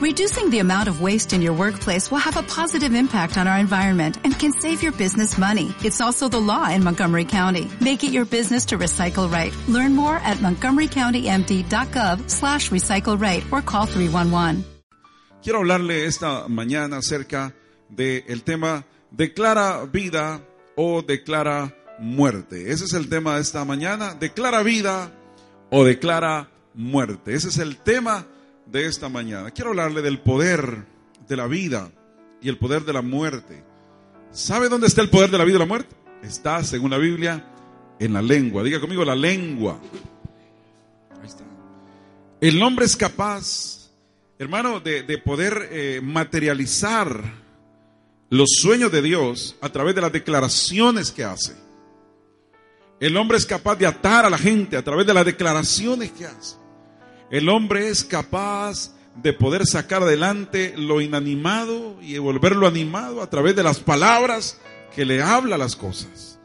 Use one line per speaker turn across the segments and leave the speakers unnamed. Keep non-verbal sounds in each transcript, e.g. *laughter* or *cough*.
Reducing the amount of waste in your workplace will have a positive impact on our environment and can save your business money. It's also the law in Montgomery County. Make it your business to recycle right. Learn more at montgomerycountymd.gov slash recycle right or call 311.
Quiero hablarle esta mañana acerca del tema declara vida o declara muerte. Ese es el tema de esta mañana. Declara vida o declara muerte. Ese es el tema de esta mañana. Quiero hablarle del poder de la vida y el poder de la muerte. ¿Sabe dónde está el poder de la vida y la muerte? Está, según la Biblia, en la lengua. Diga conmigo, la lengua. Ahí está. El hombre es capaz, hermano, de, de poder eh, materializar los sueños de Dios a través de las declaraciones que hace. El hombre es capaz de atar a la gente a través de las declaraciones que hace. El hombre es capaz de poder sacar adelante lo inanimado y volverlo animado a través de las palabras que le habla las cosas.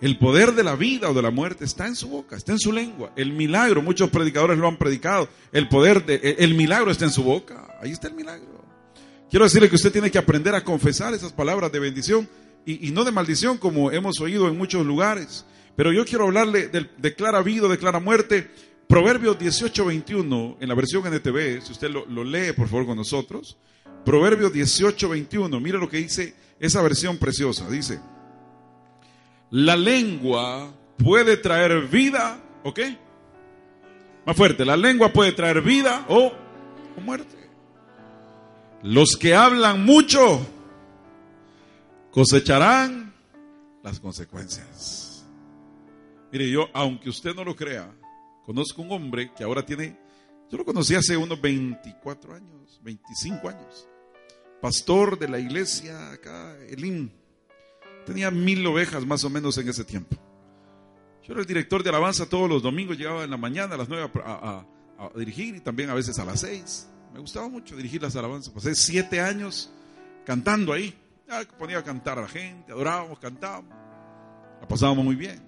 El poder de la vida o de la muerte está en su boca, está en su lengua. El milagro, muchos predicadores lo han predicado. El poder de, el milagro está en su boca. Ahí está el milagro. Quiero decirle que usted tiene que aprender a confesar esas palabras de bendición y, y no de maldición como hemos oído en muchos lugares. Pero yo quiero hablarle del declara vida, declara muerte. Proverbios 18, 21, en la versión NTV, si usted lo, lee por favor con nosotros. Proverbios 18, 21, mire lo que dice esa versión preciosa. Dice, la lengua puede traer vida, ¿ok? Más fuerte, la lengua puede traer vida o, o muerte. Los que hablan mucho cosecharán las consecuencias. Mire, yo, aunque usted no lo crea, conozco un hombre que ahora tiene, yo lo conocí hace unos 24 años, 25 años. Pastor de la iglesia acá, Elim. Tenía mil ovejas más o menos en ese tiempo. Yo era el director de alabanza todos los domingos, llegaba en la mañana a las 9 a, dirigir y también a veces a las 6. Me gustaba mucho dirigir las alabanzas. Pasé siete años cantando ahí. Ya ponía a cantar a la gente, adorábamos, cantábamos. La pasábamos muy bien.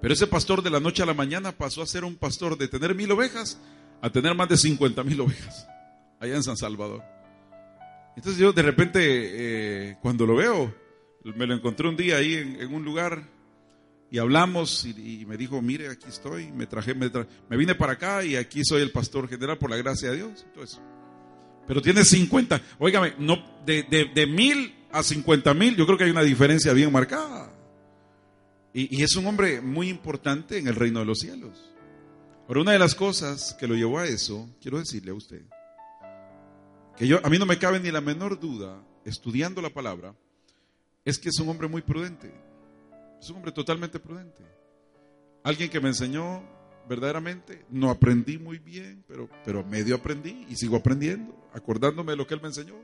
Pero ese pastor de la noche a la mañana pasó a ser un pastor de tener mil ovejas a tener más de 50 mil ovejas allá en San Salvador. Entonces yo de repente, eh, cuando lo veo, me lo encontré un día ahí en, un lugar y hablamos y, me dijo, mire, aquí estoy, me traje, me, me, vine para acá y aquí soy el pastor general por la gracia de Dios. Pero tiene 50, óigame, no, de, de, de mil a 50 mil, yo creo que hay una diferencia bien marcada. Y, es un hombre muy importante en el reino de los cielos. Ahora, una de las cosas que lo llevó a eso, quiero decirle a usted, que yo, a mí no me cabe ni la menor duda, estudiando la palabra, es que es un hombre muy prudente. Es un hombre totalmente prudente. Alguien que me enseñó verdaderamente, no aprendí muy bien, pero, pero medio aprendí y sigo aprendiendo, acordándome de lo que él me enseñó.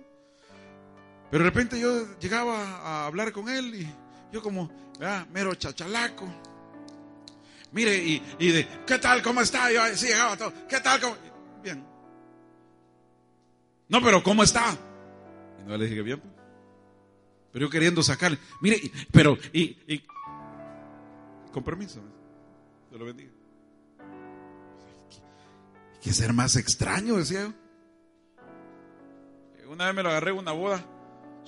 Pero de repente yo llegaba a hablar con él y yo como, ah, mero chachalaco. Mire, y, y, de, ¿qué tal? ¿Cómo está? Yo sí llegaba todo, ¿qué tal? Cómo? Bien. No, pero ¿cómo está? Y no le dije bien. Pero yo queriendo sacarle, mire, pero, y, y con permiso, Dios lo bendiga. Hay que ser más extraño, decía yo. Una vez me lo agarré una boda.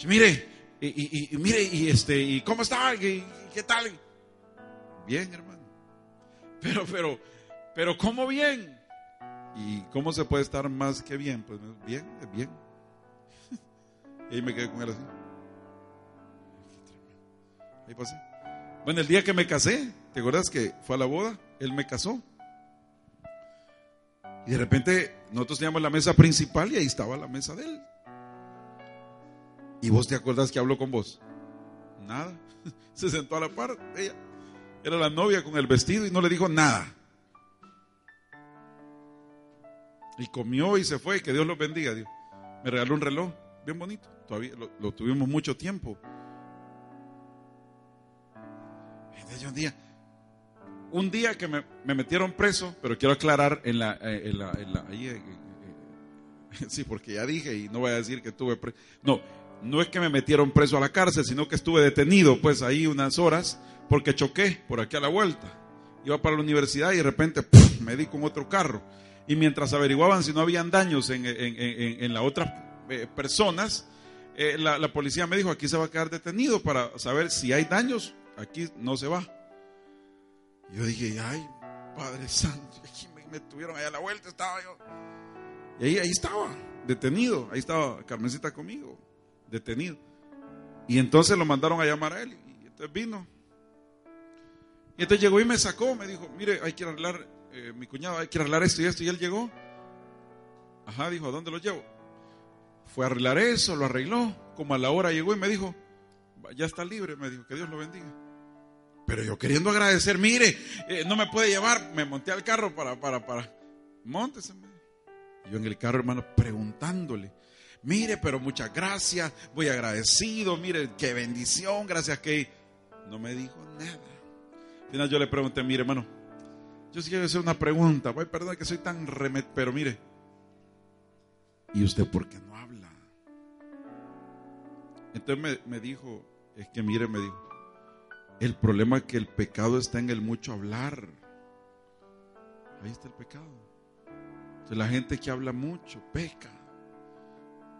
Mire, y, y, y, mire, y este, y cómo está, y, qué tal. Bien, hermano. Pero, pero, pero, ¿cómo bien? ¿Y cómo se puede estar más que bien? Pues bien, bien. *laughs* Y ahí me quedé con él así. Ahí pasé. Bueno, el día que me casé, ¿te acuerdas que fue a la boda? Él me casó. Y de repente nosotros teníamos la mesa principal y ahí estaba la mesa de él. ¿Y vos te acuerdas que habló con vos? Nada. *laughs* Se sentó a la par. Ella era la novia con el vestido y no le dijo nada. Y comió y se fue. Que Dios los bendiga. Dios. Me regaló un reloj bien bonito. Todavía lo, tuvimos mucho tiempo. un día, un día que me, me, metieron preso, pero quiero aclarar en la, en la, en la ahí, eh, eh, *laughs* sí, porque ya dije y no voy a decir que estuve preso. No, no es que me metieron preso a la cárcel, sino que estuve detenido pues ahí unas horas porque choqué por aquí a la vuelta. Iba para la universidad y de repente me di con otro carro. y mientras averiguaban si no habían daños en, en, las otras eh, personas, eh, la, la, policía me dijo, aquí se va a quedar detenido para saber si hay daños, aquí no se va. Yo dije, ay, Padre Santo, aquí me, me tuvieron allá a la vuelta, estaba yo. Y ahí, ahí estaba, detenido, ahí estaba Carmencita conmigo, detenido. Y entonces lo mandaron a llamar a él, y entonces vino. Y entonces llegó y me sacó, me dijo, mire, hay que arreglar, eh, mi cuñado, hay que arreglar esto y esto, y él llegó. Ajá, dijo, ¿a dónde lo llevo? Fue a arreglar eso, lo arregló, como a la hora llegó y me dijo, ya está libre, me dijo, que Dios lo bendiga. Pero yo queriendo agradecer, mire, eh, no me puede llevar, me monté al carro para, para, para, montese. Yo en el carro, hermano, preguntándole, mire, pero muchas gracias, voy agradecido, mire, qué bendición, gracias que no me dijo nada. Al final yo le pregunté, mire, hermano, yo sí quiero hacer una pregunta, voy, perdón que soy tan remet, pero mire, ¿y usted por qué no habla? Entonces me, me dijo, es que mire, me dijo, el problema es que el pecado está en el mucho hablar. Ahí está el pecado. la gente que habla mucho peca.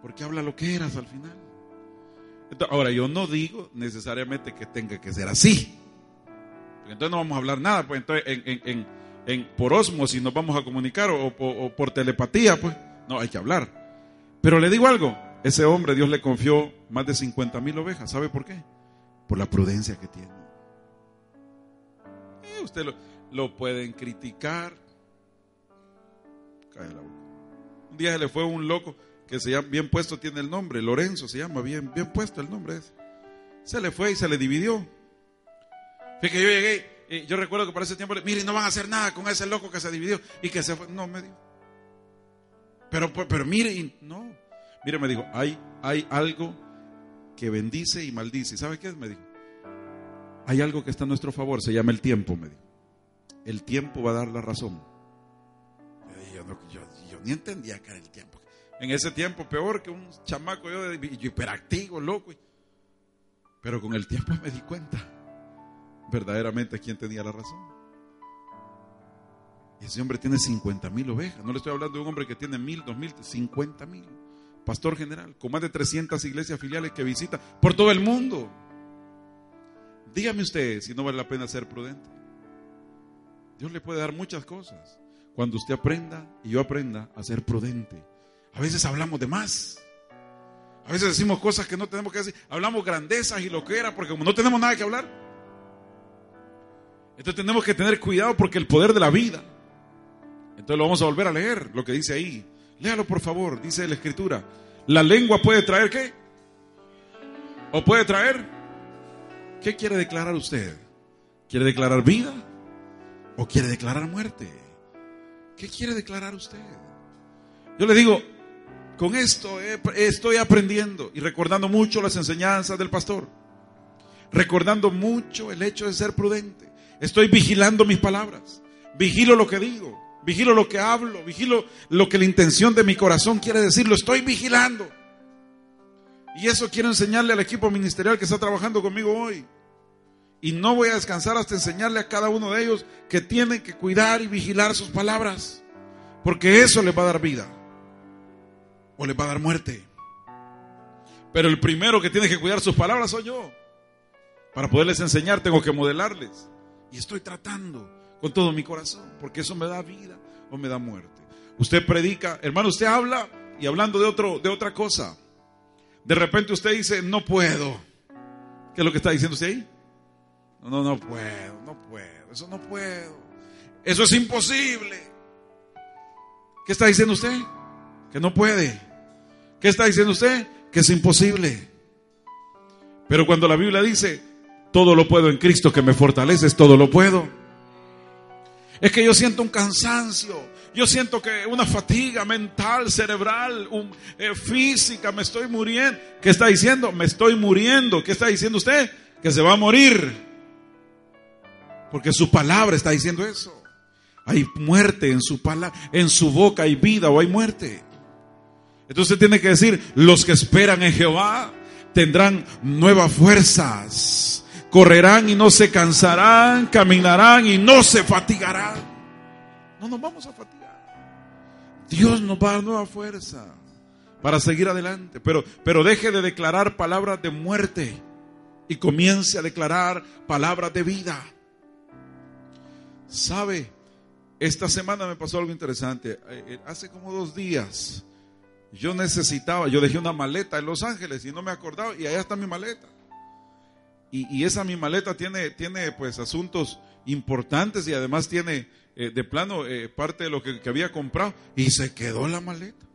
Porque habla lo que eras al final. ahora, yo no digo necesariamente que tenga que ser así. entonces no vamos a hablar nada. Pues entonces en, en, por osmosis nos vamos a comunicar o, por telepatía. Pues no, hay que hablar. Pero le digo algo. Ese hombre Dios le confió más de 50 mil ovejas. ¿Sabe por qué? Por la prudencia que tiene usted lo, pueden criticar. Un día se le fue un loco que se llama, bien puesto tiene el nombre, Lorenzo se llama, bien, bien puesto el nombre ese. Se le fue y se le dividió. Fíjate yo llegué, y yo recuerdo que para ese tiempo, mire, no van a hacer nada con ese loco que se dividió y que se fue. No, me dijo. Pero, pues, pero mire, no. Mire, me dijo, hay, hay algo que bendice y maldice. ¿Sabe qué es? Me dijo, hay algo que está a nuestro favor, se llama el tiempo, me dijo. El tiempo va a dar la razón. Yo, ni entendía que era el tiempo. En ese tiempo, peor que un chamaco, yo, hiperactivo, loco. Pero con el tiempo me di cuenta verdaderamente quién tenía la razón. Y ese hombre tiene 50 mil ovejas. No le estoy hablando de un hombre que tiene mil, dos mil, 50 mil. Pastor general, con más de 300 iglesias filiales que visita por todo el mundo. Dígame usted si no vale la pena ser prudente. Dios le puede dar muchas cosas. Cuando usted aprenda y yo aprenda a ser prudente. A veces hablamos de más. A veces decimos cosas que no tenemos que decir. Hablamos grandezas y lo que era porque como no tenemos nada que hablar. Entonces tenemos que tener cuidado porque el poder de la vida. Entonces lo vamos a volver a leer, lo que dice ahí. Léalo por favor, dice la escritura. La lengua puede traer qué? ¿O puede traer? ¿Qué quiere declarar usted? ¿Quiere declarar vida o quiere declarar muerte? ¿Qué quiere declarar usted? Yo le digo, con esto estoy aprendiendo y recordando mucho las enseñanzas del pastor. Recordando mucho el hecho de ser prudente. Estoy vigilando mis palabras. Vigilo lo que digo. Vigilo lo que hablo. Vigilo lo que la intención de mi corazón quiere decir. Lo estoy vigilando. Y eso quiero enseñarle al equipo ministerial que está trabajando conmigo hoy. Y no voy a descansar hasta enseñarle a cada uno de ellos que tienen que cuidar y vigilar sus palabras. Porque eso les va a dar vida. O les va a dar muerte. Pero el primero que tiene que cuidar sus palabras soy yo. Para poderles enseñar tengo que modelarles. Y estoy tratando con todo mi corazón. Porque eso me da vida o me da muerte. Usted predica, hermano, usted habla y hablando de, otro, de otra cosa. De repente usted dice, no puedo. ¿Qué es lo que está diciendo usted ahí? No, no puedo, no puedo, eso no puedo. Eso es imposible. ¿Qué está diciendo usted? Que no puede. ¿Qué está diciendo usted? Que es imposible. Pero cuando la Biblia dice, todo lo puedo en Cristo que me fortalece, todo lo puedo. Es que yo siento un cansancio, yo siento que una fatiga mental, cerebral, eh, física, me estoy muriendo. ¿Qué está diciendo? Me estoy muriendo. ¿Qué está diciendo usted? Que se va a morir. Porque su palabra está diciendo eso. Hay muerte en su palabra, en su boca hay vida o hay muerte. Entonces tiene que decir, los que esperan en Jehová tendrán nuevas fuerzas, correrán y no se cansarán, caminarán y no se fatigarán. No nos vamos a fatigar. Dios nos va a dar nueva fuerza para seguir adelante. Pero, pero deje de declarar palabras de muerte y comience a declarar palabras de vida. ¿Sabe? Esta semana me pasó algo interesante. Eh, eh, hace como dos días yo necesitaba, yo dejé una maleta en Los Ángeles y no me acordaba y allá está mi maleta. Y, esa mi maleta tiene, tiene pues asuntos importantes y además tiene eh, de plano parte de lo que, había comprado y se quedó la maleta.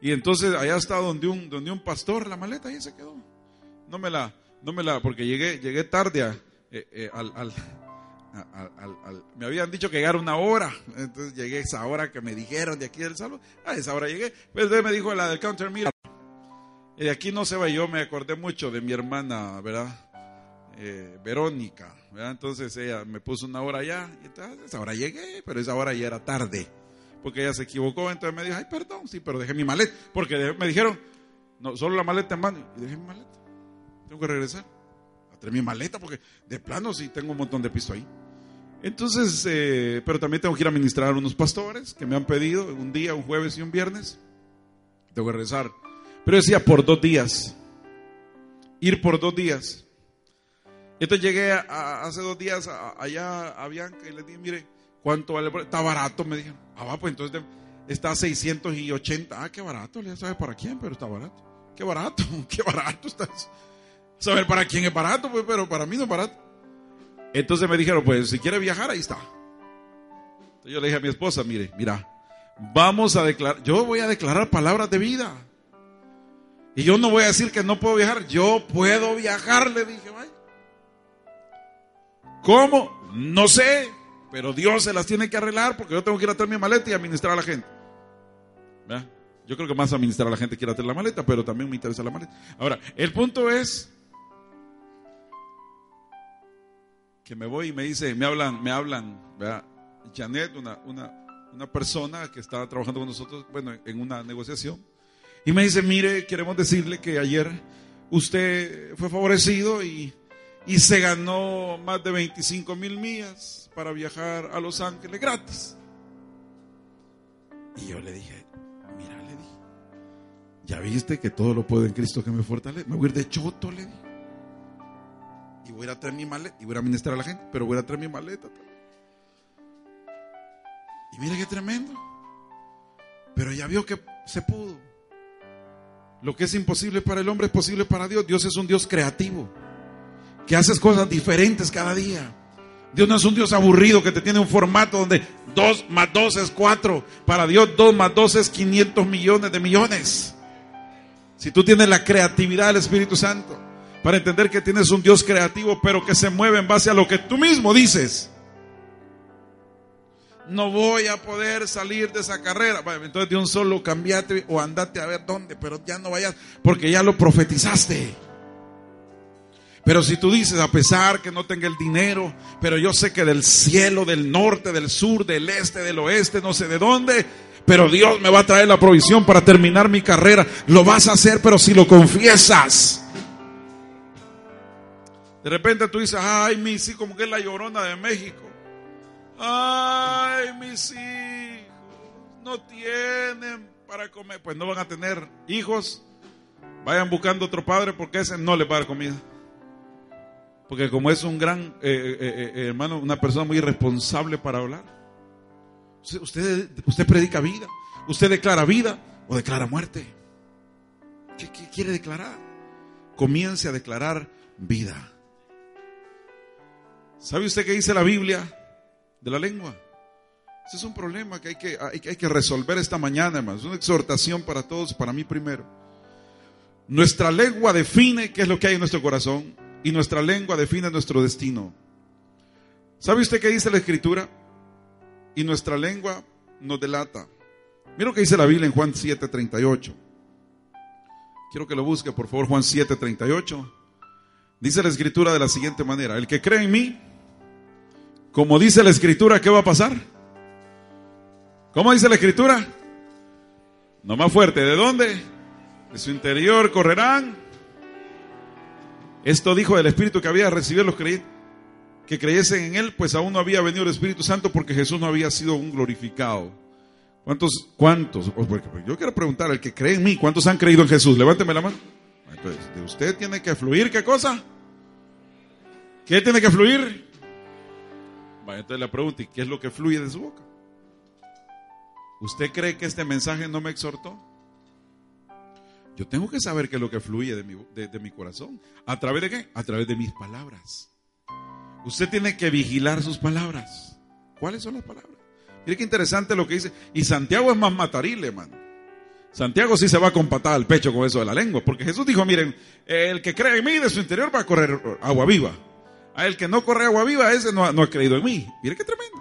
Y entonces allá está donde un, donde un pastor, la maleta ahí se quedó. No me la, no me la, porque llegué, llegué tarde al, al me habían dicho que llegara una hora, entonces llegué a esa hora que me dijeron de aquí del salón, a esa hora llegué, pues me dijo la del counter, mira, y aquí no se va, yo me acordé mucho de mi hermana, ¿verdad? Eh, Verónica. Entonces ella me puso una hora allá, y entonces esa hora llegué, pero esa hora ya era tarde, porque ella se equivocó, entonces me dijo, ay, perdón, sí, pero dejé mi maleta, porque me dijeron, no, solo la maleta en mano, y dejé mi maleta, tengo que regresar traer mi maleta porque de plano sí tengo un montón de piso ahí. Entonces, eh, pero también tengo que ir a ministrar a unos pastores que me han pedido un día, un jueves y un viernes. Tengo que regresar. Pero decía por dos días. Ir por dos días. Entonces llegué hace dos días allá a Bianca y le dije, mire, ¿cuánto vale? Está barato, me dijeron. Ah, va, pues entonces está a 680. Ah, qué barato, ya sabe para quién, pero está barato. Qué barato, *laughs* qué barato está. Saber para quién es barato, pues, pero para mí no es barato. Entonces me dijeron, pues si quiere viajar, ahí está. Entonces yo le dije a mi esposa, mire, mira, vamos a declarar, yo voy a declarar palabras de vida. Y yo no voy a decir que no puedo viajar, yo puedo viajar, le dije, vaya. ¿Cómo? No sé, pero Dios se las tiene que arreglar porque yo tengo que ir a traer mi maleta y administrar a la gente. Yo creo que más administrar a la gente quiere hacer la maleta, pero también me interesa la maleta. Ahora, el punto es que me voy y me dice, me hablan, me hablan, ¿verdad? Janet, una, una, una persona que estaba trabajando con nosotros, bueno, en una negociación, y me dice, mire, queremos decirle que ayer usted fue favorecido y, y se ganó más de 25 mil millas para viajar a Los Ángeles gratis. Y yo le dije, mira, le dije, ya viste que todo lo puedo en Cristo que me fortalece. Me voy a ir de choto, le dije y voy a traer mi maleta y voy a ministrar a la gente, pero voy a traer mi maleta. Y mira qué tremendo. Pero ya vio que se pudo. Lo que es imposible para el hombre es posible para Dios. Dios es un Dios creativo, que hace cosas diferentes cada día. Dios no es un Dios aburrido que te tiene un formato donde 2 más 2 es 4. Para Dios 2 más 2 es 500 millones de millones. Si tú tienes la creatividad del Espíritu Santo para entender que tienes un Dios creativo, pero que se mueve en base a lo que tú mismo dices. No voy a poder salir de esa carrera. Entonces de un solo cambiate o andate a ver dónde, pero ya no vayas porque ya lo profetizaste. Pero si tú dices, a pesar que no tenga el dinero, pero yo sé que del cielo, del norte, del sur, del este, del oeste, no sé de dónde, pero Dios me va a traer la provisión para terminar mi carrera. Lo vas a hacer, pero si lo confiesas. De repente tú dices, ay, mis hijos, como que es la llorona de México. Ay, mis hijos, no tienen para comer. Pues no van a tener hijos. Vayan buscando otro padre porque ese no le va a dar comida. Porque como es un gran eh, eh, eh, hermano, una persona muy irresponsable para hablar. Usted, usted predica vida. Usted declara vida o declara muerte. ¿Qué quiere declarar? Comience a declarar vida. ¿Sabe usted qué dice la Biblia de la lengua? Ese es un problema que hay que, hay, que resolver esta mañana, hermanos. Es una exhortación para todos, para mí primero. Nuestra lengua define qué es lo que hay en nuestro corazón y nuestra lengua define nuestro destino. ¿Sabe usted qué dice la Escritura? Y nuestra lengua nos delata. Mira lo que dice la Biblia en Juan 7:38. Quiero que lo busque, por favor, Juan 7:38. Dice la Escritura de la siguiente manera: El que cree en mí, como dice la escritura, ¿qué va a pasar? ¿Cómo dice la escritura? No más fuerte, ¿de dónde? De su interior correrán. Esto dijo el Espíritu que había recibido los creyentes, que creyesen en Él, pues aún no había venido el Espíritu Santo porque Jesús no había sido un glorificado. ¿Cuántos, cuántos? Yo quiero preguntar, el que cree en mí, ¿cuántos han creído en Jesús? Levánteme la mano. Entonces, de usted tiene que fluir, ¿qué cosa? ¿Qué tiene que fluir? Entonces le pregunto, ¿y qué es lo que fluye de su boca? ¿Usted cree que este mensaje no me exhortó? Yo tengo que saber qué es lo que fluye de mi, de mi corazón. ¿A través de qué? A través de mis palabras. Usted tiene que vigilar sus palabras. ¿Cuáles son las palabras? Mire qué interesante lo que dice. Y Santiago es más matarile, hermano. Santiago sí se va con patada al pecho con eso de la lengua. Porque Jesús dijo, miren, el que cree en mí de su interior va a correr agua viva. A el que no corre agua viva, ese no, ha creído en mí. Mire qué tremendo.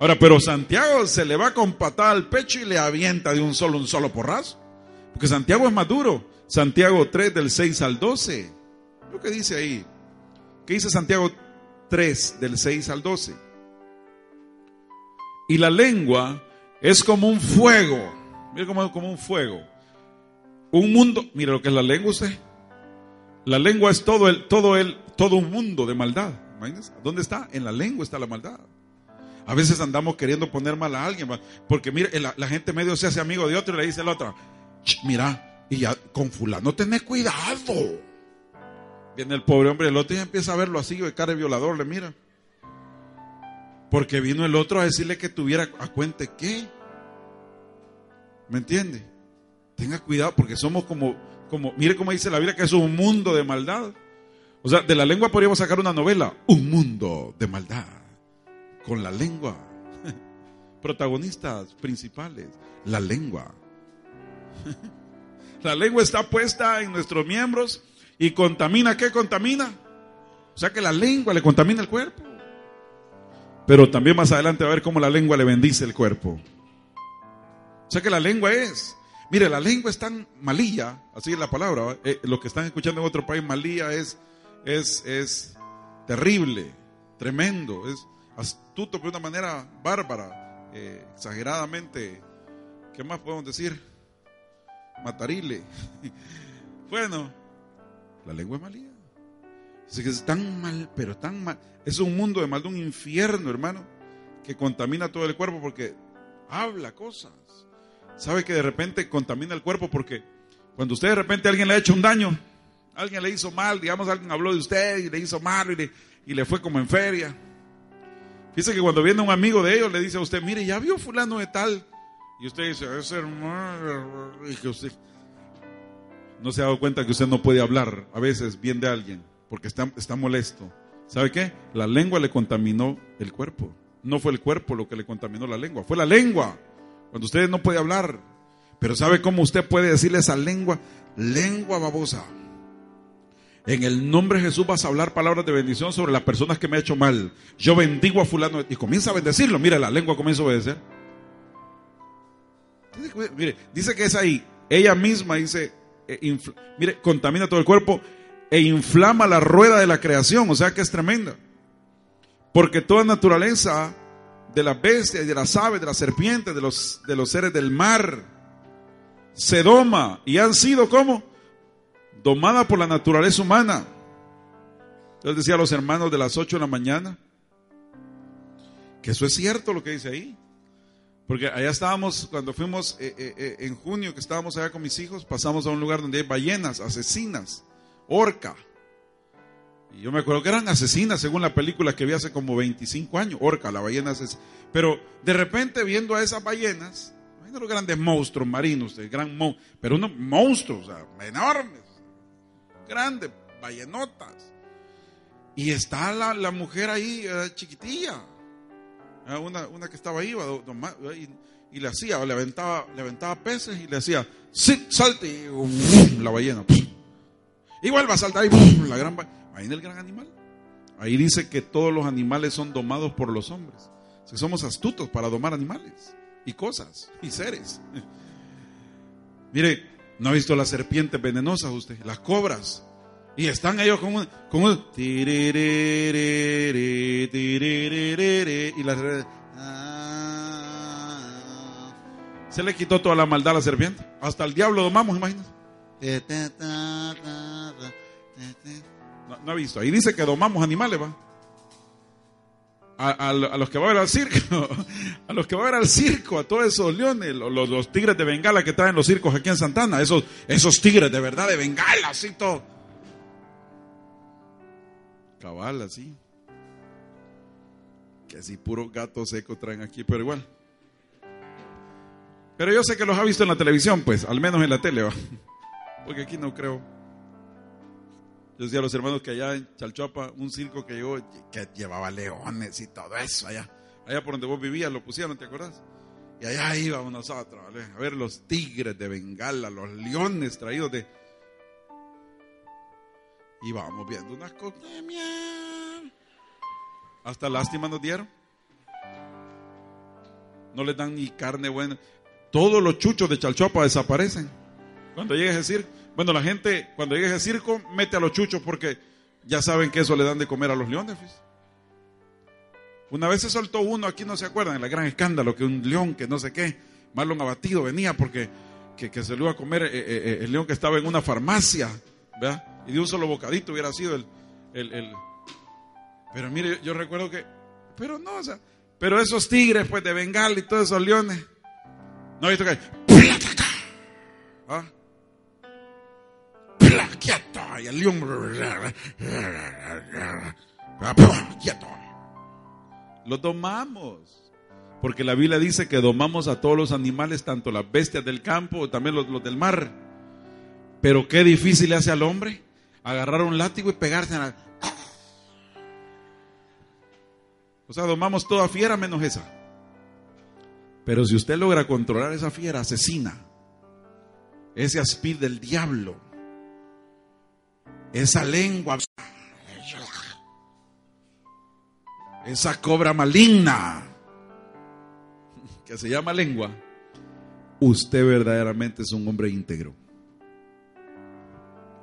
Ahora, pero Santiago se le va con patada al pecho y le avienta de un solo, un solo porrazo. Porque Santiago es más duro. Santiago 3 del 6 al 12. Lo que dice ahí. ¿Qué dice Santiago 3 del 6 al 12? Y la lengua es como un fuego. Mire como, como un fuego. Un mundo. Mire lo que es la lengua usted. La lengua es todo el, todo el, todo un mundo de maldad. ¿Dónde está? En la lengua está la maldad. A veces andamos queriendo poner mal a alguien, porque mire, la, gente medio se hace amigo de otro y le dice a la otra, mira, y ya con fulano tenés cuidado. Viene el pobre hombre, el otro y empieza a verlo así, de cara de violador, le mira. Porque vino el otro a decirle que tuviera a cuente qué. ¿Me entiende? Tenga cuidado porque somos como, como, mire cómo dice la Biblia que es un mundo de maldad. O sea, de la lengua podríamos sacar una novela, un mundo de maldad. Con la lengua. *laughs* Protagonistas principales, la lengua. *laughs* La lengua está puesta en nuestros miembros y contamina, ¿qué contamina? O sea que la lengua le contamina el cuerpo. Pero también más adelante va a ver cómo la lengua le bendice el cuerpo. O sea que la lengua es. Mire, la lengua es tan malilla, así es la palabra. Eh, lo que están escuchando en otro país, malilla es, es, es terrible, tremendo, es astuto de una manera bárbara, eh, exageradamente. ¿Qué más podemos decir? Matarile. *laughs* bueno, la lengua es malilla. Así que es tan mal, pero tan mal. Es un mundo de mal, de un infierno, hermano, que contamina todo el cuerpo porque habla cosas. Sabe que de repente contamina el cuerpo porque cuando usted de repente alguien le ha hecho un daño, alguien le hizo mal, digamos, alguien habló de usted y le hizo mal y le, y le fue como en feria. Fíjese que cuando viene un amigo de ellos le dice a usted, mire, ya vio fulano de tal. Y usted dice, hermano. Y no se ha dado cuenta que usted no puede hablar a veces bien de alguien porque está, está molesto. ¿Sabe qué? La lengua le contaminó el cuerpo. No fue el cuerpo lo que le contaminó la lengua, fue la lengua. Cuando usted no puede hablar. Pero ¿sabe cómo usted puede decirle esa lengua? Lengua babosa. En el nombre de Jesús vas a hablar palabras de bendición sobre las personas que me han hecho mal. Yo bendigo a fulano y comienza a bendecirlo. Mira, la lengua comienza a obedecer. Mire, dice que es ahí. Ella misma dice, eh, mire, contamina todo el cuerpo e inflama la rueda de la creación, o sea que es tremenda. Porque toda naturaleza de las bestias, de las aves, de las serpientes, de los, de los seres del mar, se doma y han sido como domada por la naturaleza humana. Entonces decía a los hermanos de las 8 de la mañana que eso es cierto lo que dice ahí. Porque allá estábamos, cuando fuimos eh, eh, eh, en junio, que estábamos allá con mis hijos, pasamos a un lugar donde hay ballenas asesinas orca. Y yo me acuerdo que eran asesinas según la película que vi hace como 25 años. Orca, la ballena asesina. Pero de repente viendo a esas ballenas, imagínate los grandes monstruos marinos, el gran pero unos monstruos, o sea, enormes, grandes, ballenotas. Y está la, mujer ahí, eh, chiquitilla, eh, una, una, que estaba ahí, y, y, le hacía, le aventaba, le aventaba peces y le hacía, sí, salte, y la ballena. Igual va a saltar y la gran ahí en el gran animal. Ahí dice que todos los animales son domados por los hombres. Si somos astutos para domar animales y cosas y seres. *laughs* Mire, ¿no ha visto las serpientes venenosas usted? Las cobras. Y están ellos con un, con un y las ah. se le quitó toda la maldad a la serpiente. Hasta el diablo domamos, imagínate. No, ha visto. Ahí dice que domamos animales, va. A, los que va a ver al circo, *laughs* a los que va a ver al circo, a todos esos leones, los, tigres de Bengala que traen los circos aquí en Santana, esos, esos tigres de verdad de Bengala, así todo. Cabal, así. Que así puro gato seco traen aquí, pero igual. Pero yo sé que los ha visto en la televisión, pues, al menos en la tele, ¿va? *laughs* porque aquí no creo. Yo decía a los hermanos que allá en Chalchuapa, un circo que llegó, que llevaba leones y todo eso allá. Allá por donde vos vivías lo pusieron, ¿te acordás? Y allá íbamos nosotros, a ver los tigres de Bengala, los leones traídos de... Íbamos viendo unas cosas. Hasta lástima nos dieron. No les dan ni carne buena. Todos los chuchos de Chalchuapa desaparecen. Cuando llegues a decir, bueno, la gente, cuando llegue ese circo, mete a los chuchos porque ya saben que eso le dan de comer a los leones. Una vez se soltó uno, aquí no se acuerdan, el gran escándalo, que un león que no sé qué, Marlon abatido venía porque que, se lo iba a comer eh, eh, eh, el león que estaba en una farmacia, ¿verdad? Y de un solo bocadito hubiera sido el... el, Pero mire, yo, recuerdo que... Pero no, o sea, pero esos tigres pues de Bengal y todos esos leones, no he visto que... ¿Ah? Quieto, y el león, quieto. Lo domamos. Porque la Biblia dice que domamos a todos los animales, tanto las bestias del campo, también los, del mar. Pero qué difícil le hace al hombre agarrar un látigo y pegarse en la... O sea, domamos toda fiera menos esa. Pero si usted logra controlar esa fiera asesina, ese aspid del diablo, esa lengua, esa cobra maligna que se llama lengua, usted verdaderamente es un hombre íntegro.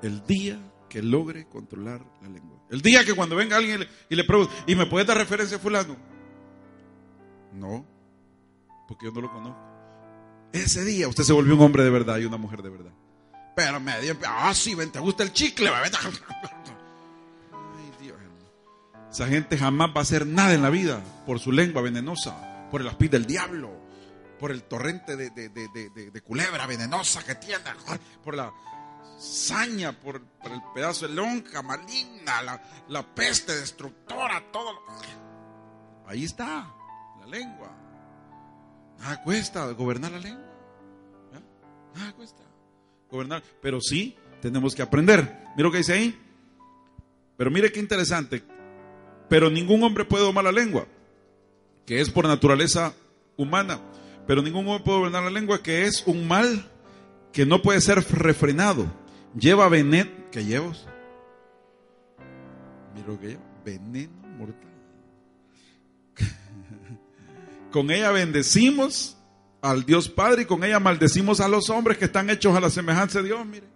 El día que logre controlar la lengua. El día que cuando venga alguien y le, pregunte, ¿y me puede dar referencia a fulano? No, porque yo no lo conozco. Ese día usted se volvió un hombre de verdad y una mujer de verdad. Pero me dio, ah, sí, ven, te gusta el chicle, *laughs* Ay, Dios. Esa gente jamás va a hacer nada en la vida por su lengua venenosa, por el aspid del diablo, por el torrente de, culebra venenosa que tiene, por la saña, por, el pedazo de lonja maligna, la, la peste destructora, todo. Ahí está, la lengua. Nada cuesta gobernar la lengua. Nada cuesta gobernar. Pero sí tenemos que aprender. Mira lo que dice ahí. Pero mire qué interesante. Pero ningún hombre puede domar la lengua, que es por naturaleza humana. Pero ningún hombre puede gobernar la lengua, que es un mal que no puede ser refrenado. Lleva veneno. ¿Qué llevas? Mira lo que lleva. Veneno mortal. *laughs* Con ella bendecimos al Dios Padre y con ella maldecimos a los hombres que están hechos a la semejanza de Dios, mire.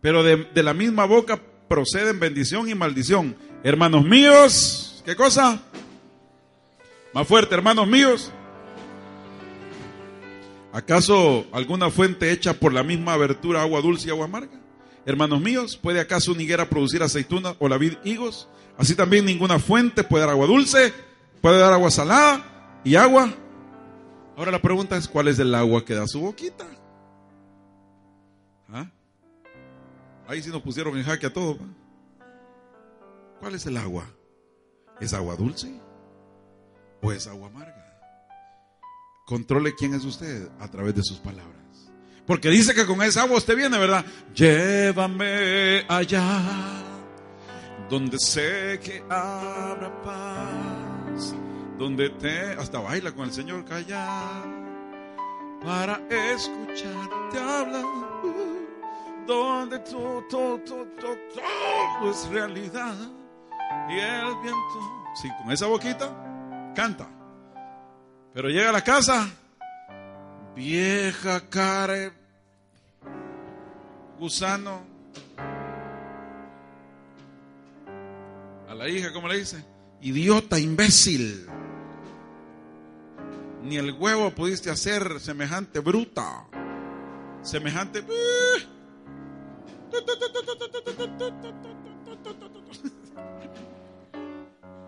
Pero de, la misma boca proceden bendición y maldición. Hermanos míos, ¿qué cosa? Más fuerte, hermanos míos. ¿Acaso alguna fuente hecha por la misma abertura agua dulce y agua amarga? Hermanos míos, ¿puede acaso una higuera producir aceitunas o la vid higos? Así también ninguna fuente puede dar agua dulce, puede dar agua salada y agua Ahora la pregunta es, ¿cuál es el agua que da su boquita? ¿Ah? Ahí sí nos pusieron en jaque a todos. ¿Cuál es el agua? ¿Es agua dulce o es agua amarga? Controle quién es usted a través de sus palabras. Porque dice que con esa agua usted viene, ¿verdad? Llévame allá, donde sé que habrá paz donde te hasta baila con el Señor callar para escucharte hablar donde todo, todo, todo, todo es realidad y el viento. Sí con esa boquita canta. Pero llega a la casa vieja cara gusano. A la hija ¿cómo le dice idiota imbécil ni el huevo pudiste hacer semejante bruta, semejante... *laughs*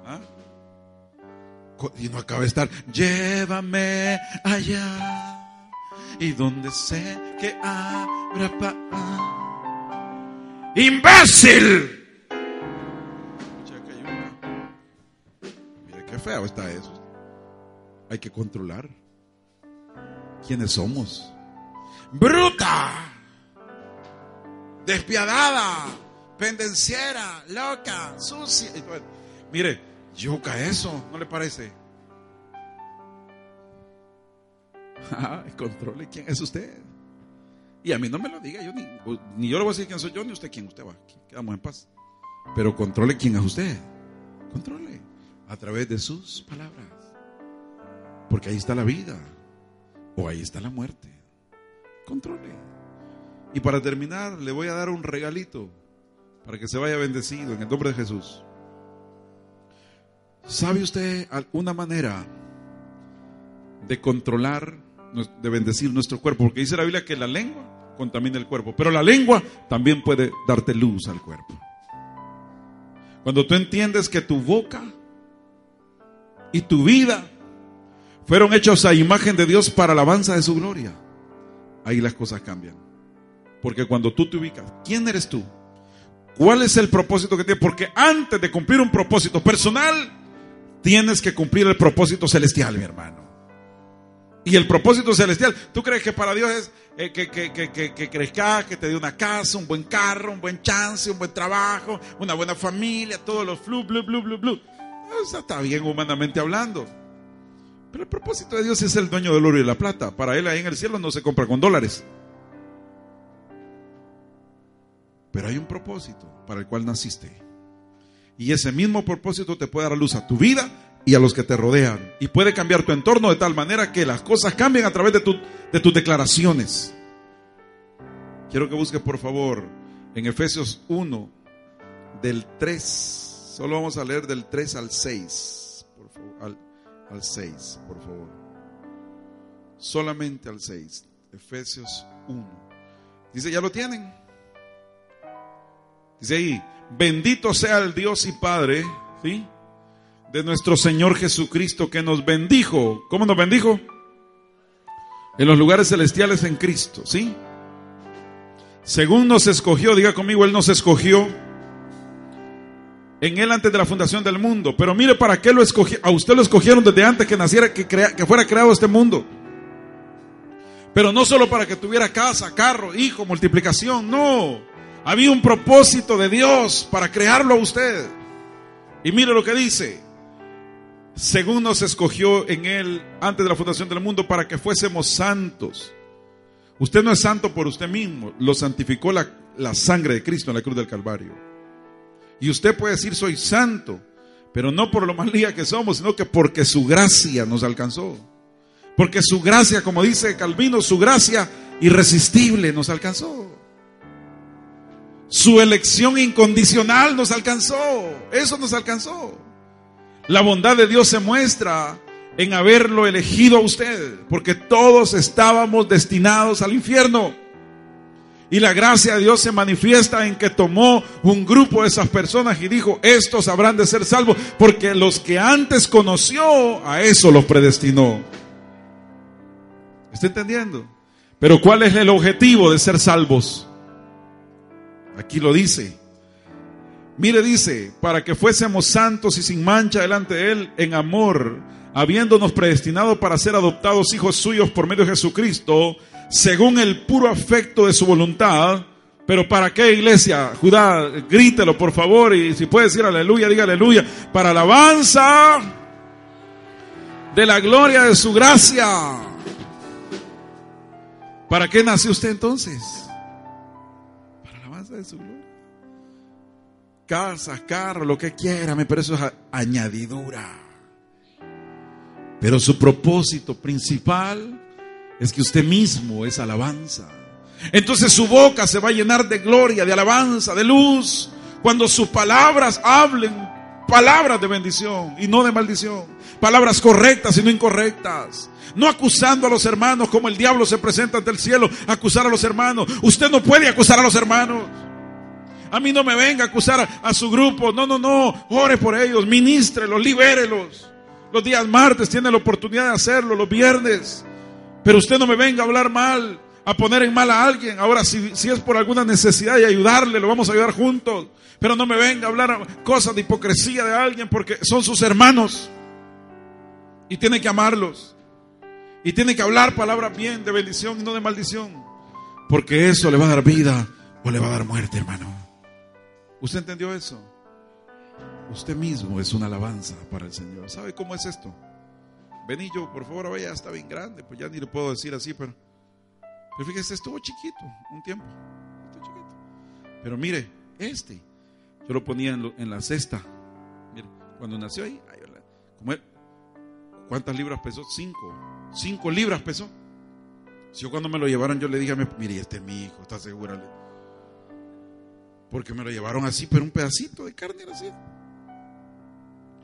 ¿Ah? y no acaba de estar, llévame allá y donde sé que habrá paz. ¡Imbécil! Mira qué feo está eso. Hay que controlar quiénes somos. Bruta, despiadada, pendenciera, loca, sucia. Mire, yuca eso, ¿no le parece? *laughs* Ah, controle quién es usted. Y a mí no me lo diga, yo ni, ni yo le voy a decir quién soy yo, ni usted quién usted va. Quedamos en paz. Pero controle quién es usted. Controle a través de sus palabras. Porque ahí está la vida o ahí está la muerte. Controle. Y para terminar, le voy a dar un regalito para que se vaya bendecido en el nombre de Jesús. ¿Sabe usted alguna manera de controlar, de bendecir nuestro cuerpo? Porque dice la Biblia que la lengua contamina el cuerpo, pero la lengua también puede darte luz al cuerpo. Cuando tú entiendes que tu boca y tu vida fueron hechos a imagen de Dios para alabanza de su gloria, ahí las cosas cambian. Porque cuando tú te ubicas, ¿quién eres tú? ¿Cuál es el propósito que tienes? Porque antes de cumplir un propósito personal, tienes que cumplir el propósito celestial, mi hermano. Y el propósito celestial, ¿tú crees que para Dios es eh, que, que, que, que, crezcas, que te dé una casa, un buen carro, un buen chance, un buen trabajo, una buena familia, todos los flu, blu, blu, blu, blu? Eso está bien humanamente hablando. Pero el propósito de Dios es el dueño del oro y la plata. Para Él ahí en el cielo no se compra con dólares. Pero hay un propósito para el cual naciste. Y ese mismo propósito te puede dar luz a tu vida y a los que te rodean. Y puede cambiar tu entorno de tal manera que las cosas cambien a través de, tu, de tus declaraciones. Quiero que busques por favor en Efesios 1, del 3. Solo vamos a leer del 3 al 6. Por favor, al, al 6, por favor. Solamente al 6. Efesios 1. Dice, ¿ya lo tienen? Dice ahí, bendito sea el Dios y Padre, ¿sí? De nuestro Señor Jesucristo que nos bendijo. ¿Cómo nos bendijo? En los lugares celestiales en Cristo, ¿sí? Según nos escogió, diga conmigo, Él nos escogió en Él antes de la fundación del mundo. Pero mire, ¿para qué lo escogió? A usted lo escogieron desde antes que naciera, que, que fuera creado este mundo. Pero no solo para que tuviera casa, carro, hijo, multiplicación, no. Había un propósito de Dios para crearlo a usted. Y mire lo que dice. Según nos escogió en Él antes de la fundación del mundo para que fuésemos santos. Usted no es santo por usted mismo, lo santificó la sangre de Cristo en la cruz del Calvario. Y usted puede decir soy santo, pero no por lo malía que somos, sino que porque su gracia nos alcanzó. Porque su gracia, como dice Calvino, su gracia irresistible nos alcanzó. Su elección incondicional nos alcanzó. Eso nos alcanzó. La bondad de Dios se muestra en haberlo elegido a usted, porque todos estábamos destinados al infierno. Y la gracia de Dios se manifiesta en que tomó un grupo de esas personas y dijo, estos habrán de ser salvos, porque los que antes conoció, a eso los predestinó. ¿Está entendiendo? Pero ¿cuál es el objetivo de ser salvos? Aquí lo dice. Mire, dice, para que fuésemos santos y sin mancha delante de Él en amor, habiéndonos predestinado para ser adoptados hijos suyos por medio de Jesucristo, según el puro afecto de su voluntad. Pero ¿para qué iglesia? Judá, grítelo por favor y si puede decir aleluya, diga aleluya. Para alabanza de la gloria de su gracia. ¿Para qué nació usted entonces? de su gloria. Casas, carros, lo que quiera, pero eso es añadidura. Pero su propósito principal es que usted mismo es alabanza. Entonces su boca se va a llenar de gloria, de alabanza, de luz, cuando sus palabras hablen palabras de bendición y no de maldición. Palabras correctas y no incorrectas. No acusando a los hermanos como el diablo se presenta ante el cielo, acusar a los hermanos. Usted no puede acusar a los hermanos. A mí no me venga a acusar a, su grupo. No, no, no. Ore por ellos, ministrelos, libérelos. Los días martes tiene la oportunidad de hacerlo, los viernes. Pero usted no me venga a hablar mal, a poner en mal a alguien. Ahora, si, si es por alguna necesidad y ayudarle, lo vamos a ayudar juntos. Pero no me venga a hablar cosas de hipocresía de alguien porque son sus hermanos. Y tiene que amarlos. Y tiene que hablar palabras bien de bendición y no de maldición. Porque eso le va a dar vida o le va a dar muerte, hermano. ¿Usted entendió eso? Usted mismo es una alabanza para el Señor. ¿Sabe cómo es esto? Benillo, por favor, vaya, está bien grande, pues ya ni le puedo decir así, pero, pero fíjese, estuvo chiquito un tiempo. Estuvo chiquito. Pero mire, este, yo lo ponía en, la cesta. Mire, cuando nació ahí, como ¿cuántas libras pesó? Cinco. Cinco libras pesó. Si yo cuando me lo llevaron, yo le dije a mi, mire, este es mi hijo, ¿está segura? Porque me lo llevaron así, pero un pedacito de carne era así.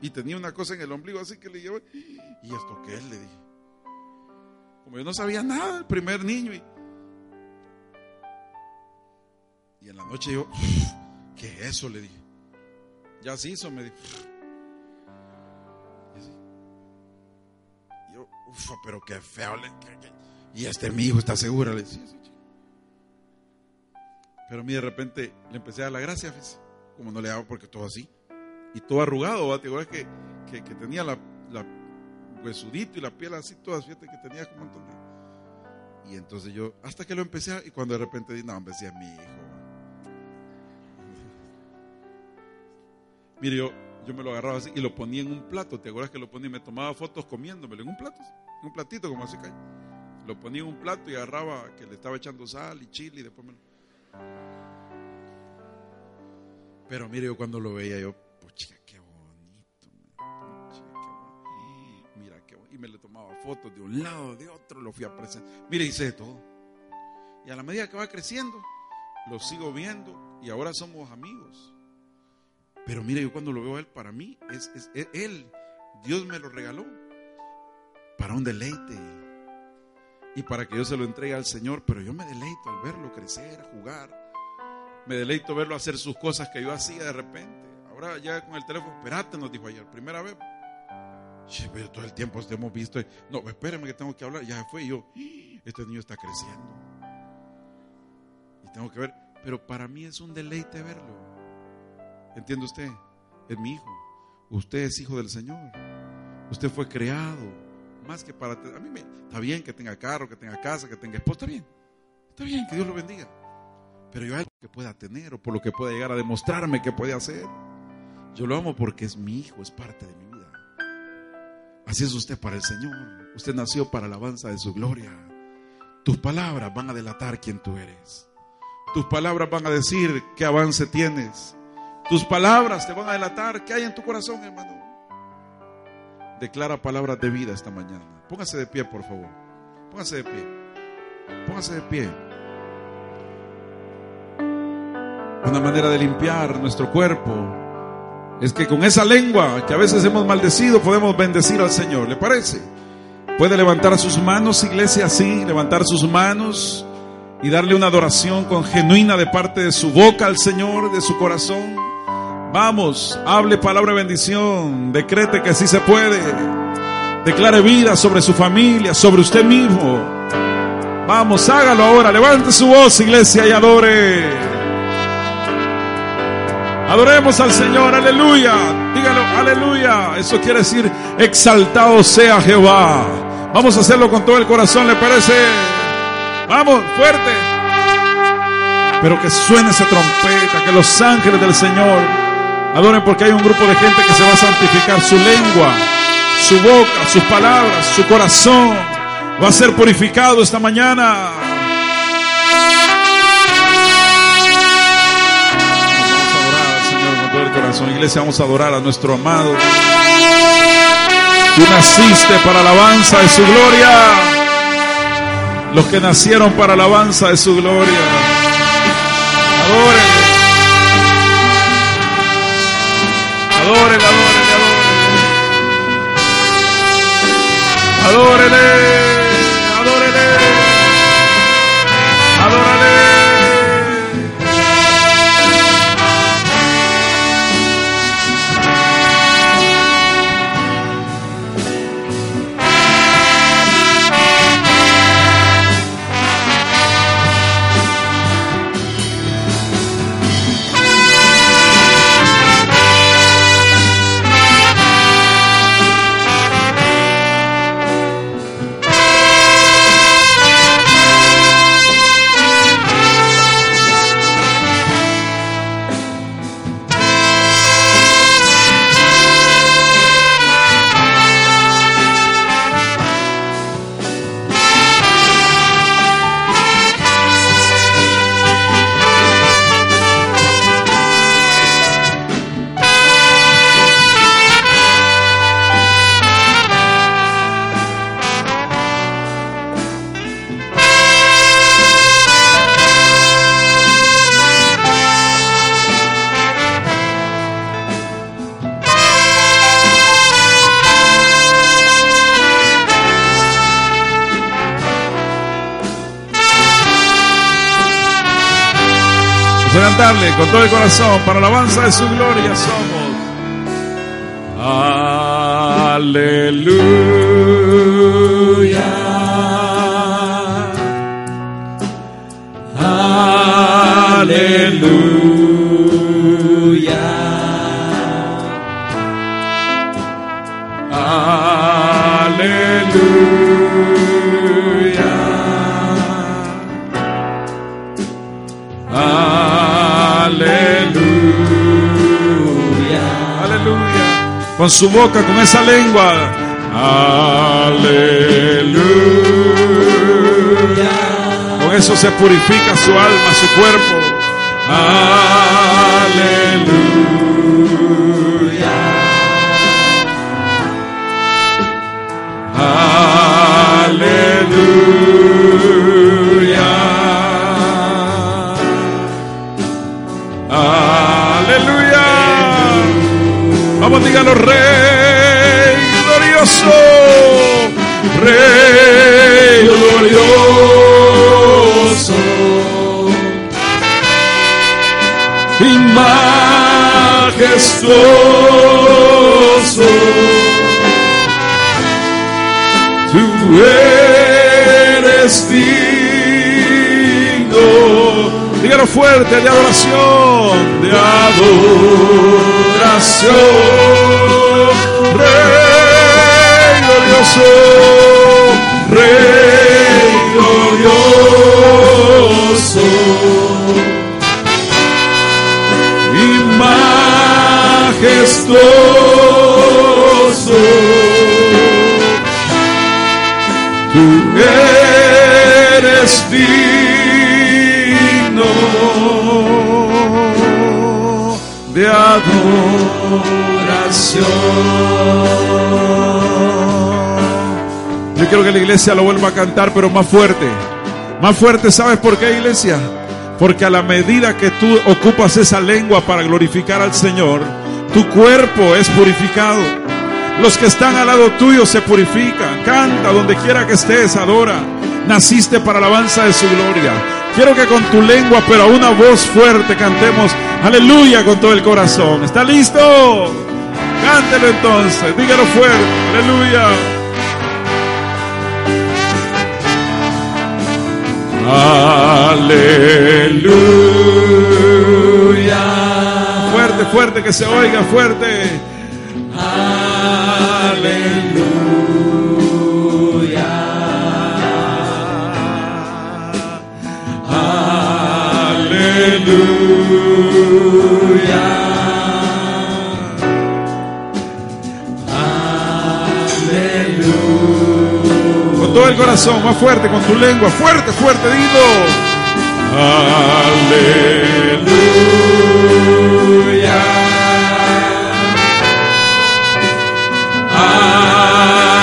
Y tenía una cosa en el ombligo así que le llevo. ¿Y esto qué es? Le dije. Como yo no sabía nada, el primer niño. Y, y en la noche yo, ¿qué es eso? Le dije. Ya se hizo, me dijo. Yo, ufa, pero qué feo. y este mi hijo está seguro. Le dije, Pero a mí de repente le empecé a dar la gracia, como no le hago porque todo así y todo arrugado, ¿te acuerdas que, que, tenía la, la, huesudito y la piel así toda, fíjate que tenía como un. Y entonces yo, hasta que lo empecé, y cuando de repente dije, no, hombre, si es mi hijo. *laughs* Mire, yo, me lo agarraba así y lo ponía en un plato, ¿te acuerdas que lo ponía? Me tomaba fotos comiéndomelo en un plato, en un platito como así cae. Lo ponía en un plato y agarraba que le estaba echando sal y chile y después me lo... Pero mire, yo cuando lo veía, yo me le tomaba fotos de un lado, de otro, lo fui a presentar. Mire, hice todo. Y a la medida que va creciendo, lo sigo viendo y ahora somos amigos. Pero mire, yo cuando lo veo a él, para mí, es, él, Dios me lo regaló para un deleite y para que yo se lo entregue al Señor. Pero yo me deleito al verlo crecer, jugar. Me deleito verlo hacer sus cosas que yo hacía de repente. Ahora ya con el teléfono, espérate, nos dijo ayer, primera vez pero todo el tiempo hemos visto, no, espérame que tengo que hablar, ya fue, y yo, este niño está creciendo. Y tengo que ver, pero para mí es un deleite verlo. ¿Entiende usted? Es mi hijo. Usted es hijo del Señor. Usted fue creado más que para... A mí me, está bien que tenga carro, que tenga casa, que tenga esposa, está bien. Está bien, que Dios lo bendiga. Pero yo algo que pueda tener o por lo que pueda llegar a demostrarme que puede hacer. Yo lo amo porque es mi hijo, es parte de mí. Así es usted para el Señor. Usted nació para la alabanza de su gloria. Tus palabras van a delatar quién tú eres. Tus palabras van a decir qué avance tienes. Tus palabras te van a delatar qué hay en tu corazón, hermano. Declara palabras de vida esta mañana. Póngase de pie, por favor. Póngase de pie. Póngase de pie. Una manera de limpiar nuestro cuerpo es que con esa lengua que a veces hemos maldecido podemos bendecir al Señor. ¿Le parece? Puede levantar sus manos, iglesia, así, levantar sus manos y darle una adoración con genuina de parte de su boca al Señor, de su corazón. Vamos, hable palabra de bendición, decrete que así se puede. Declare vida sobre su familia, sobre usted mismo. Vamos, hágalo ahora, levante su voz, iglesia, y adore. Adoremos al Señor, aleluya. Dígalo, aleluya. Eso quiere decir, exaltado sea Jehová. Vamos a hacerlo con todo el corazón, ¿le parece? Vamos, fuerte. Pero que suene esa trompeta, que los ángeles del Señor adoren porque hay un grupo de gente que se va a santificar. Su lengua, su boca, sus palabras, su corazón va a ser purificado esta mañana. Corazón. Iglesia, vamos a adorar a nuestro amado. Tú naciste para alabanza de su gloria. Los que nacieron para alabanza de su gloria. Adórenle. Adórenle, adórenle, adórenle. Adórenle. Quieran darle con todo el corazón para la alabanza de su gloria somos. Aleluya. Aleluya. Con su boca, con esa lengua. Aleluya. Con eso se purifica su alma, su cuerpo. Aleluya. Dígalo, Rey glorioso. Rey glorioso. Y majestuoso. Tú eres digno. Dígalo fuerte, de adoración, de adoración. Rey glorioso, Rey glorioso. Y majestuoso. Tú eres digno adoración. Yo quiero que la iglesia lo vuelva a cantar, pero más fuerte. Más fuerte, ¿sabes por qué, iglesia? Porque a la medida que tú ocupas esa lengua para glorificar al Señor, tu cuerpo es purificado. Los que están al lado tuyo se purifican. Canta donde quiera que estés, adora. Naciste para la alabanza de su gloria. Quiero que con tu lengua, pero a una voz fuerte, cantemos aleluya con todo el corazón. ¿Está listo? Cántelo entonces, dígalo fuerte, aleluya. Aleluya. Fuerte, fuerte, que se oiga fuerte. El corazón, más fuerte, con tu lengua, fuerte, fuerte, digo. Aleluya.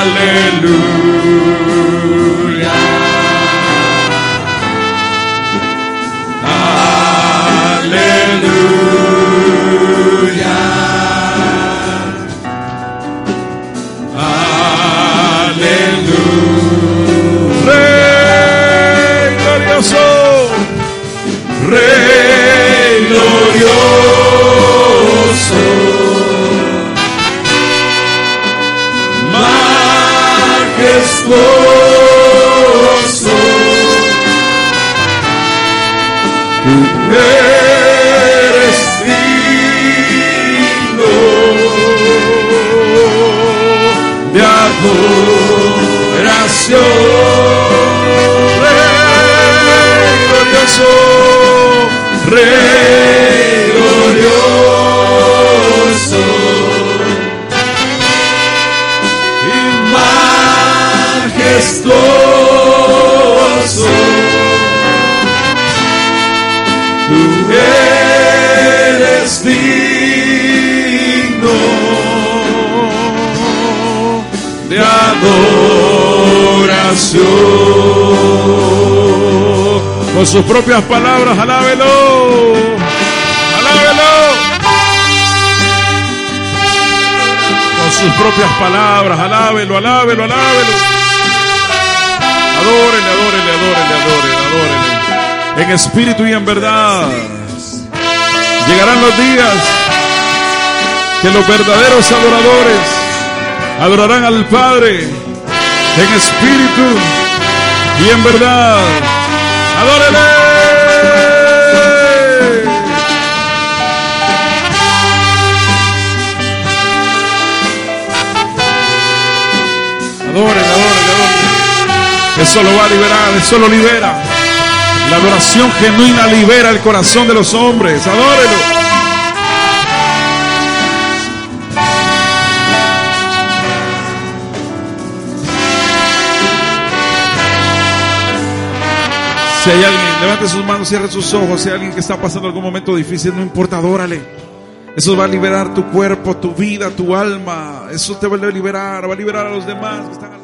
Aleluya. Sus propias palabras, alábelo. Alábelo. con sus propias palabras. Alábelo, alábelo, alábelo. Adórele, adórele, adórele, adórele, adórele. En espíritu y en verdad. Llegarán los días que los verdaderos adoradores adorarán al Padre en espíritu y en verdad. ¡Adórele! Adoren, adoren, adoren. Eso lo va a liberar, eso lo libera. La adoración genuina libera el corazón de los hombres. Adórenlo. Si hay alguien, levante sus manos, cierre sus ojos. Si hay alguien que está pasando algún momento difícil, no importa, adórale. Eso va a liberar tu cuerpo, tu vida, tu alma. Eso te va a liberar, va a liberar a los demás que están.